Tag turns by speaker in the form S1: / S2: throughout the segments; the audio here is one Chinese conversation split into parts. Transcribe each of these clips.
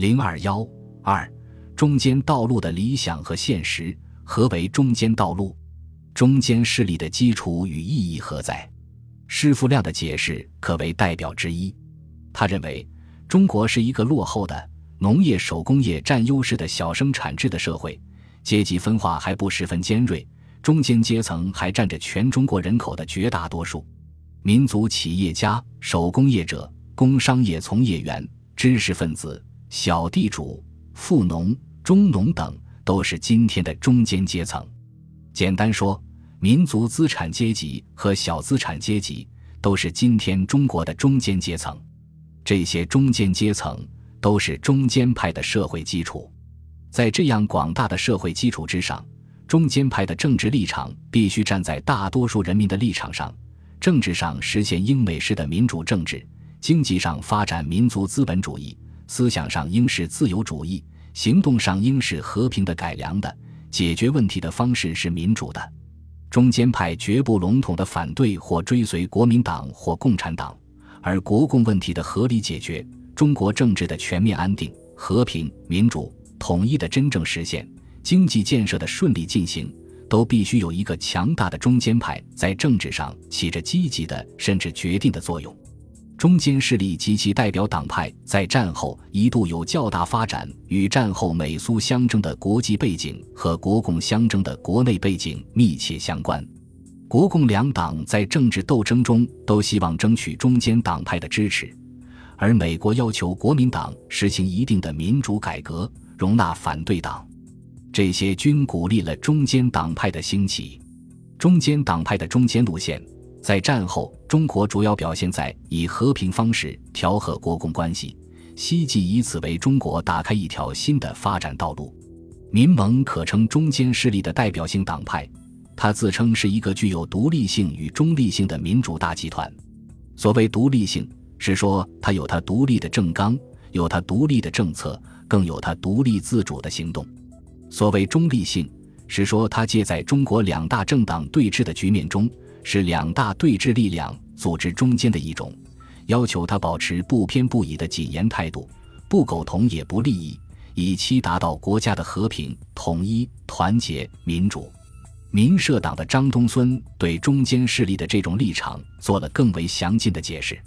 S1: 零二幺二，中间道路的理想和现实。何为中间道路？中间势力的基础与意义何在？施富亮的解释可为代表之一。他认为，中国是一个落后的农业手工业占优势的小生产制的社会，阶级分化还不十分尖锐，中间阶层还占着全中国人口的绝大多数。民族企业家、手工业者、工商业从业员、知识分子、小地主、富农、中农等，都是今天的中间阶层。简单说，民族资产阶级和小资产阶级都是今天中国的中间阶层。这些中间阶层都是中间派的社会基础。在这样广大的社会基础之上，中间派的政治立场必须站在大多数人民的立场上。政治上实现英美式的民主政治，经济上发展民族资本主义，思想上应是自由主义，行动上应是和平的、改良的，解决问题的方式是民主的。中间派绝不笼统的反对或追随国民党或共产党，而国共问题的合理解决，中国政治的全面安定、和平、民主、统一的真正实现，经济建设的顺利进行。都必须有一个强大的中间派在政治上起着积极的甚至决定的作用。中间势力及其代表党派在战后一度有较大发展，与战后美苏相争的国际背景和国共相争的国内背景密切相关。国共两党在政治斗争中都希望争取中间党派的支持，而美国要求国民党实行一定的民主改革，容纳反对党。这些均鼓励了中间党派的兴起。中间党派的中间路线，在战后中国主要表现在以和平方式调和国共关系，希冀以此为中国打开一条新的发展道路。民盟可称中间势力的代表性党派，它自称是一个具有独立性与中立性的民主大集团。所谓独立性，是说它有它独立的政纲，有它独立的政策，更有它独立自主的行动。所谓中立性，是说它借在中国两大政党对峙的局面中，是两大对峙力量组织中间的一种，要求他保持不偏不倚的谨严态度，不苟同也不利益，以期达到国家的和平、统一、团结、民主。民社党的张东荪对中间势力的这种立场做了更为详尽的解释。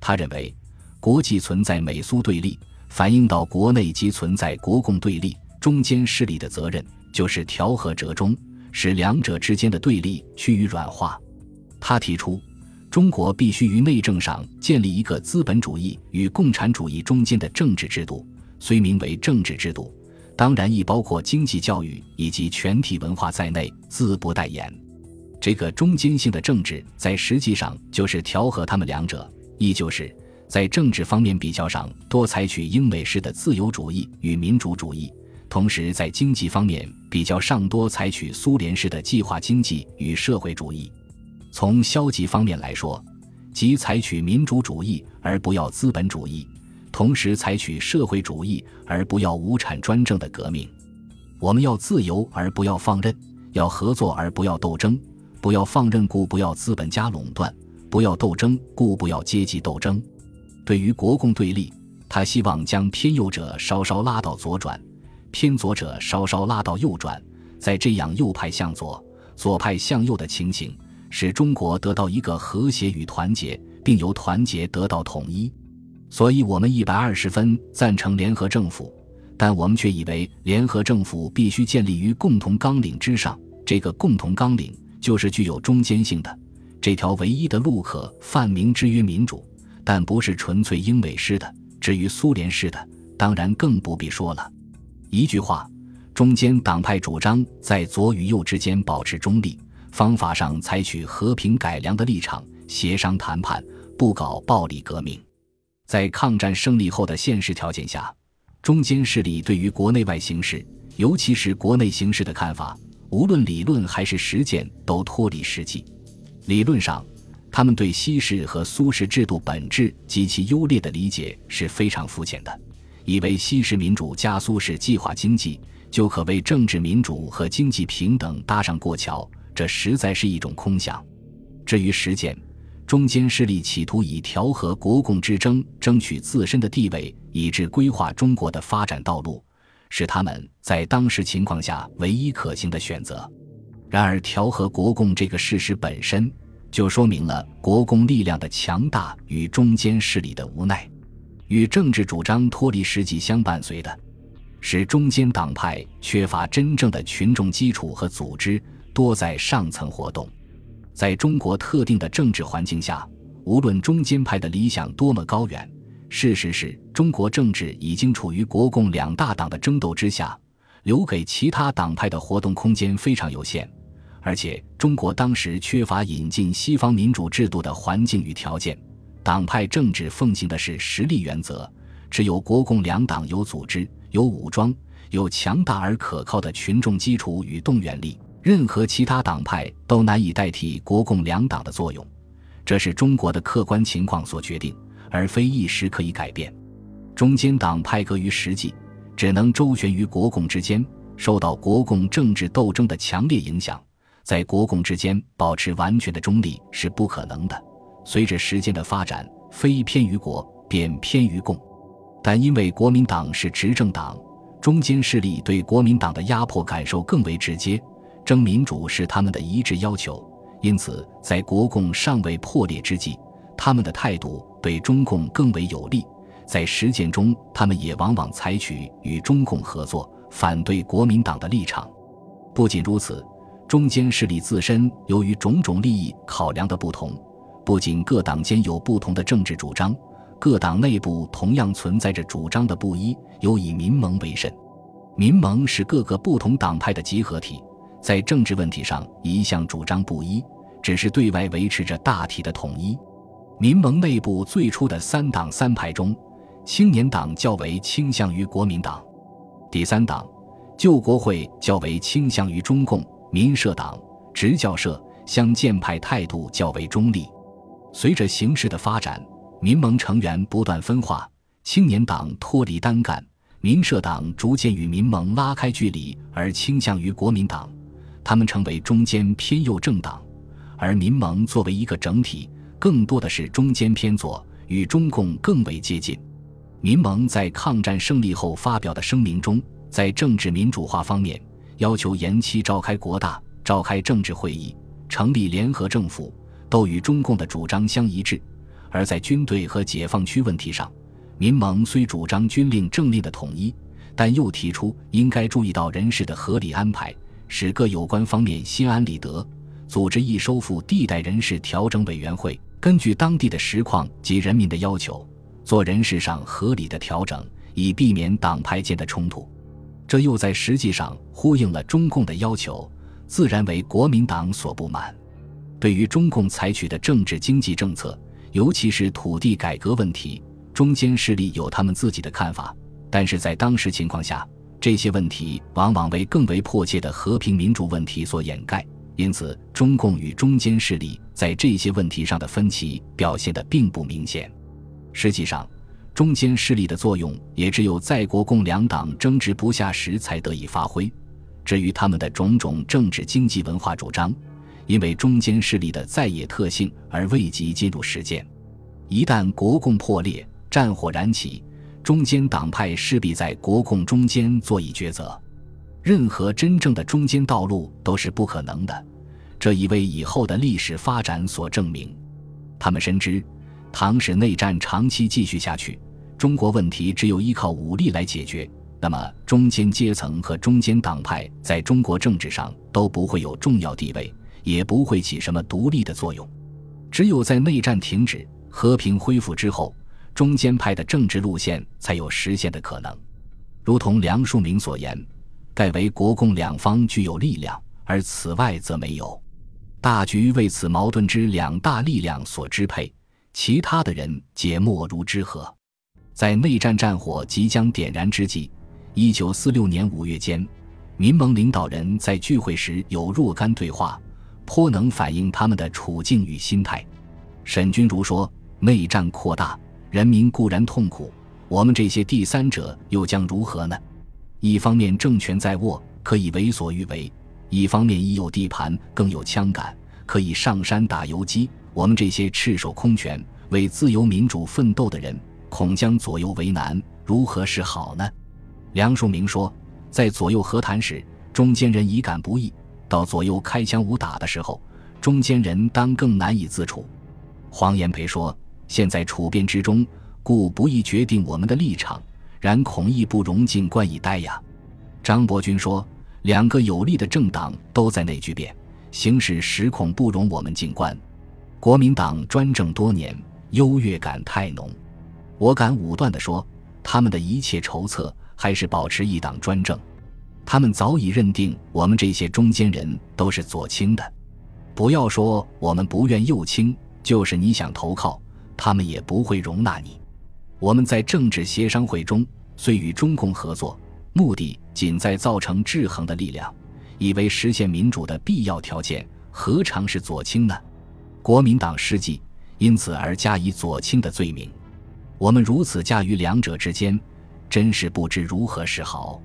S1: 他认为，国际存在美苏对立，反映到国内即存在国共对立。中间势力的责任就是调和折中，使两者之间的对立趋于软化。他提出，中国必须于内政上建立一个资本主义与共产主义中间的政治制度，虽名为政治制度，当然亦包括经济、教育以及全体文化在内，自不待言。这个中间性的政治，在实际上就是调和他们两者，亦就是在政治方面比较上多采取英美式的自由主义与民主主义。同时，在经济方面比较上多采取苏联式的计划经济与社会主义；从消极方面来说，即采取民主主义而不要资本主义，同时采取社会主义而不要无产专政的革命。我们要自由而不要放任，要合作而不要斗争，不要放任故不要资本家垄断，不要斗争故不要阶级斗争。对于国共对立，他希望将偏右者稍稍拉到左转。偏左者稍稍拉到右转，在这样右派向左、左派向右的情形，使中国得到一个和谐与团结，并由团结得到统一。所以，我们一百二十分赞成联合政府，但我们却以为联合政府必须建立于共同纲领之上。这个共同纲领就是具有中间性的，这条唯一的路可泛名之曰民主，但不是纯粹英美式的。至于苏联式的，当然更不必说了。一句话，中间党派主张在左与右之间保持中立，方法上采取和平改良的立场，协商谈判，不搞暴力革命。在抗战胜利后的现实条件下，中间势力对于国内外形势，尤其是国内形势的看法，无论理论还是实践，都脱离实际。理论上，他们对西式和苏式制度本质及其优劣的理解是非常肤浅的。以为西式民主加苏式计划经济就可为政治民主和经济平等搭上过桥，这实在是一种空想。至于实践，中间势力企图以调和国共之争争取自身的地位，以致规划中国的发展道路，是他们在当时情况下唯一可行的选择。然而，调和国共这个事实本身就说明了国共力量的强大与中间势力的无奈。与政治主张脱离实际相伴随的，是中间党派缺乏真正的群众基础和组织，多在上层活动。在中国特定的政治环境下，无论中间派的理想多么高远，事实是中国政治已经处于国共两大党的争斗之下，留给其他党派的活动空间非常有限。而且，中国当时缺乏引进西方民主制度的环境与条件。党派政治奉行的是实力原则，只有国共两党有组织、有武装、有强大而可靠的群众基础与动员力，任何其他党派都难以代替国共两党的作用。这是中国的客观情况所决定，而非一时可以改变。中间党派隔于实际，只能周旋于国共之间，受到国共政治斗争的强烈影响，在国共之间保持完全的中立是不可能的。随着时间的发展，非偏于国便偏于共，但因为国民党是执政党，中间势力对国民党的压迫感受更为直接，争民主是他们的一致要求，因此在国共尚未破裂之际，他们的态度对中共更为有利。在实践中，他们也往往采取与中共合作、反对国民党的立场。不仅如此，中间势力自身由于种种利益考量的不同。不仅各党间有不同的政治主张，各党内部同样存在着主张的不一，尤以民盟为甚。民盟是各个不同党派的集合体，在政治问题上一向主张不一，只是对外维持着大体的统一。民盟内部最初的三党三派中，青年党较为倾向于国民党，第三党救国会较为倾向于中共，民社党、直教社相建派态度较为中立。随着形势的发展，民盟成员不断分化，青年党脱离单干，民社党逐渐与民盟拉开距离，而倾向于国民党，他们成为中间偏右政党；而民盟作为一个整体，更多的是中间偏左，与中共更为接近。民盟在抗战胜利后发表的声明中，在政治民主化方面要求延期召开国大，召开政治会议，成立联合政府。都与中共的主张相一致，而在军队和解放区问题上，民盟虽主张军令政令的统一，但又提出应该注意到人事的合理安排，使各有关方面心安理得，组织一收复地带人事调整委员会，根据当地的实况及人民的要求，做人事上合理的调整，以避免党派间的冲突。这又在实际上呼应了中共的要求，自然为国民党所不满。对于中共采取的政治经济政策，尤其是土地改革问题，中间势力有他们自己的看法。但是在当时情况下，这些问题往往为更为迫切的和平民主问题所掩盖，因此中共与中间势力在这些问题上的分歧表现得并不明显。实际上，中间势力的作用也只有在国共两党争执不下时才得以发挥。至于他们的种种政治、经济、文化主张，因为中间势力的在野特性而未及进入实践。一旦国共破裂，战火燃起，中间党派势必在国共中间做以抉择。任何真正的中间道路都是不可能的，这已为以后的历史发展所证明。他们深知，倘使内战长期继续下去，中国问题只有依靠武力来解决，那么中间阶层和中间党派在中国政治上都不会有重要地位。也不会起什么独立的作用。只有在内战停止、和平恢复之后，中间派的政治路线才有实现的可能。如同梁漱溟所言：“盖为国共两方具有力量，而此外则没有。大局为此矛盾之两大力量所支配，其他的人皆莫如之何？”在内战战火即将点燃之际，一九四六年五月间，民盟领导人在聚会时有若干对话。颇能反映他们的处境与心态。沈钧儒说：“内战扩大，人民固然痛苦，我们这些第三者又将如何呢？一方面政权在握，可以为所欲为；一方面已有地盘，更有枪杆，可以上山打游击。我们这些赤手空拳为自由民主奋斗的人，恐将左右为难，如何是好呢？梁漱溟说，在左右和谈时，中间人已感不易；到左右开枪武打的时候，中间人当更难以自处。黄炎培说，现在处变之中，故不易决定我们的立场，然恐亦不容静观以待呀。张伯钧说，两个有力的政党都在内聚变，形势实恐不容我们静观。国民党专政多年，优越感太浓。我敢武断地说，他们的一切筹策还是保持一党专政。他们早已认定我们这些中间人都是左倾的。不要说我们不愿右倾，就是你想投靠，他们也不会容纳你。我们在政治协商会中虽与中共合作，目的仅在造成制衡的力量，以为实现民主的必要条件，何尝是左倾呢？国民党失计，因此而加以左倾的罪名。我们如此驾驭两者之间，真是不知如何是好。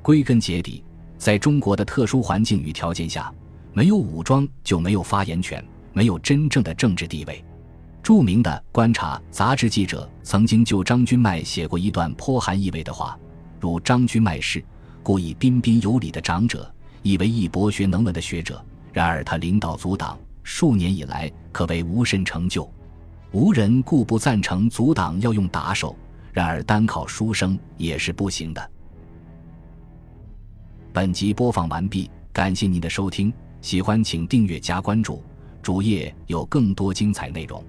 S1: 归根结底，在中国的特殊环境与条件下，没有武装就没有发言权，没有真正的政治地位。著名的《观察》杂志记者曾经就张君迈写过一段颇含意味的话，如张君迈是故意彬彬有礼的长者，以为一博学能文的学者，然而他领导阻挡。数年以来，可谓无甚成就。无人故不赞成阻挡要用打手，然而单靠书生也是不行的。本集播放完毕，感谢您的收听，喜欢请订阅加关注，主页有更多精彩内容。